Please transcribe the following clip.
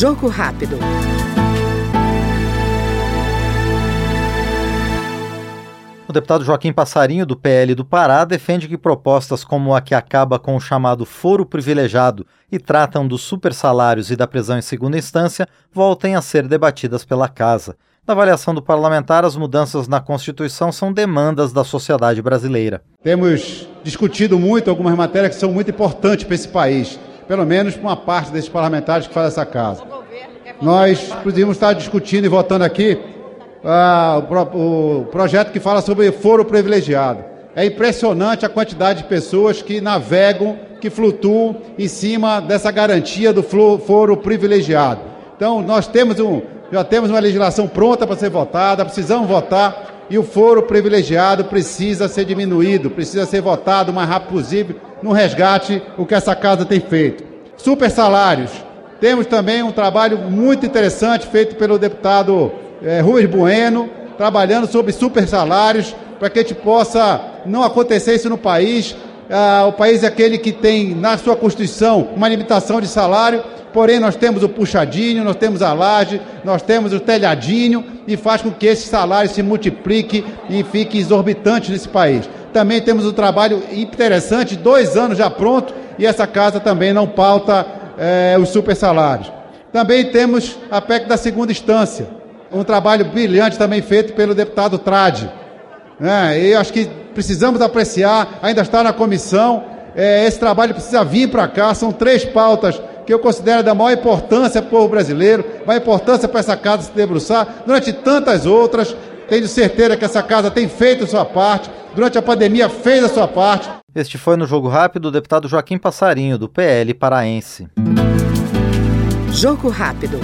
Jogo rápido. O deputado Joaquim Passarinho, do PL do Pará, defende que propostas como a que acaba com o chamado foro privilegiado e tratam dos supersalários e da prisão em segunda instância voltem a ser debatidas pela Casa. Na avaliação do parlamentar, as mudanças na Constituição são demandas da sociedade brasileira. Temos discutido muito algumas matérias que são muito importantes para esse país, pelo menos para uma parte desses parlamentares que faz essa casa. Nós podíamos estar discutindo e votando aqui ah, o, o projeto que fala sobre foro privilegiado. É impressionante a quantidade de pessoas que navegam, que flutuam em cima dessa garantia do foro privilegiado. Então, nós temos um, já temos uma legislação pronta para ser votada, precisamos votar e o foro privilegiado precisa ser diminuído, precisa ser votado o mais rápido possível no resgate, o que essa casa tem feito. Super salários. Temos também um trabalho muito interessante feito pelo deputado é, Rui Bueno, trabalhando sobre super salários, para que a gente possa não acontecer isso no país. Ah, o país é aquele que tem na sua Constituição uma limitação de salário, porém nós temos o puxadinho, nós temos a laje, nós temos o telhadinho e faz com que esse salário se multiplique e fique exorbitante nesse país. Também temos um trabalho interessante, dois anos já pronto, e essa casa também não pauta é, os super salários. Também temos a PEC da segunda instância, um trabalho brilhante também feito pelo deputado Trade. Né? E acho que precisamos apreciar, ainda está na comissão, é, esse trabalho precisa vir para cá, são três pautas que eu considero da maior importância para o povo brasileiro, maior importância para essa casa se debruçar, durante tantas outras, tenho certeza que essa casa tem feito a sua parte, durante a pandemia fez a sua parte. Este foi no Jogo Rápido o deputado Joaquim Passarinho, do PL paraense. Jogo Rápido.